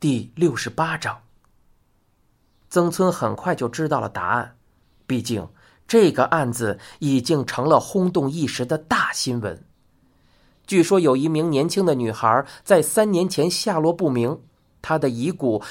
第六十八章，曾村很快就知道了答案。毕竟这个案子已经成了轰动一时的大新闻。据说有一名年轻的女孩在三年前下落不明，她的遗骨。